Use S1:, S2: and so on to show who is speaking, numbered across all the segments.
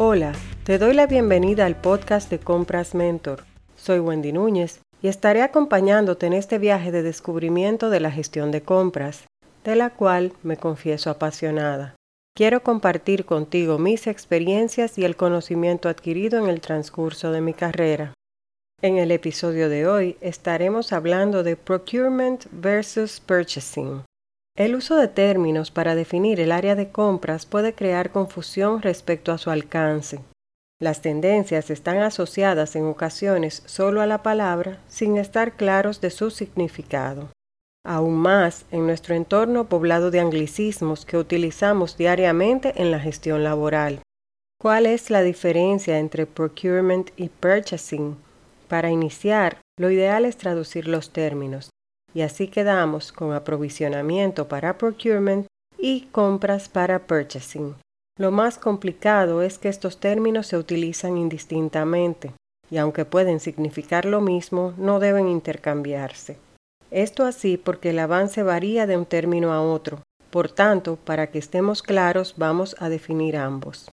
S1: Hola, te doy la bienvenida al podcast de Compras Mentor. Soy Wendy Núñez y estaré acompañándote en este viaje de descubrimiento de la gestión de compras, de la cual me confieso apasionada. Quiero compartir contigo mis experiencias y el conocimiento adquirido en el transcurso de mi carrera. En el episodio de hoy estaremos hablando de procurement versus purchasing. El uso de términos para definir el área de compras puede crear confusión respecto a su alcance. Las tendencias están asociadas en ocasiones solo a la palabra sin estar claros de su significado. Aún más en nuestro entorno poblado de anglicismos que utilizamos diariamente en la gestión laboral. ¿Cuál es la diferencia entre procurement y purchasing? Para iniciar, lo ideal es traducir los términos y así quedamos con aprovisionamiento para procurement y compras para purchasing. Lo más complicado es que estos términos se utilizan indistintamente y aunque pueden significar lo mismo, no deben intercambiarse. Esto así porque el avance varía de un término a otro. Por tanto, para que estemos claros, vamos a definir ambos.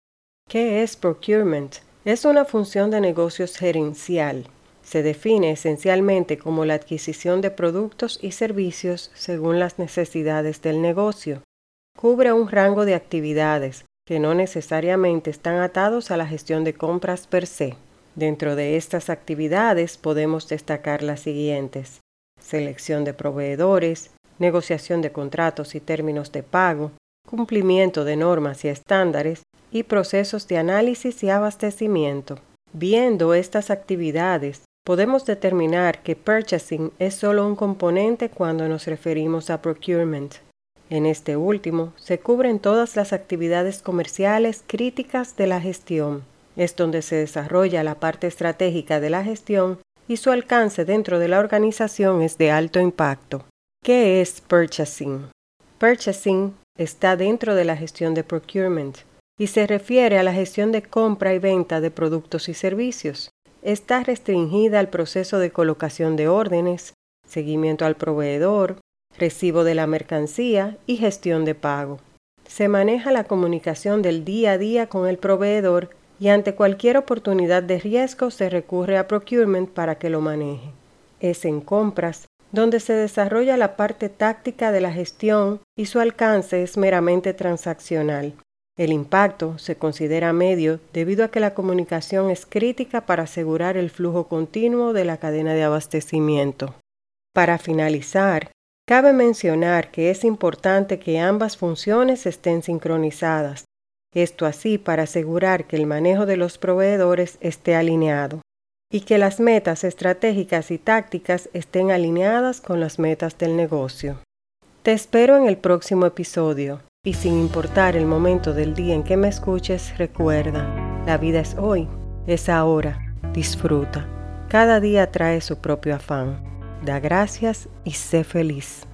S1: ¿Qué es procurement? Es una función de negocios gerencial se define esencialmente como la adquisición de productos y servicios según las necesidades del negocio. Cubre un rango de actividades que no necesariamente están atados a la gestión de compras per se. Dentro de estas actividades podemos destacar las siguientes. Selección de proveedores, negociación de contratos y términos de pago, cumplimiento de normas y estándares y procesos de análisis y abastecimiento. Viendo estas actividades, Podemos determinar que purchasing es solo un componente cuando nos referimos a procurement. En este último se cubren todas las actividades comerciales críticas de la gestión. Es donde se desarrolla la parte estratégica de la gestión y su alcance dentro de la organización es de alto impacto. ¿Qué es purchasing? Purchasing está dentro de la gestión de procurement y se refiere a la gestión de compra y venta de productos y servicios está restringida al proceso de colocación de órdenes, seguimiento al proveedor, recibo de la mercancía y gestión de pago. Se maneja la comunicación del día a día con el proveedor y ante cualquier oportunidad de riesgo se recurre a procurement para que lo maneje. Es en compras donde se desarrolla la parte táctica de la gestión y su alcance es meramente transaccional. El impacto se considera medio debido a que la comunicación es crítica para asegurar el flujo continuo de la cadena de abastecimiento. Para finalizar, cabe mencionar que es importante que ambas funciones estén sincronizadas, esto así para asegurar que el manejo de los proveedores esté alineado y que las metas estratégicas y tácticas estén alineadas con las metas del negocio. Te espero en el próximo episodio. Y sin importar el momento del día en que me escuches, recuerda, la vida es hoy, es ahora, disfruta. Cada día trae su propio afán. Da gracias y sé feliz.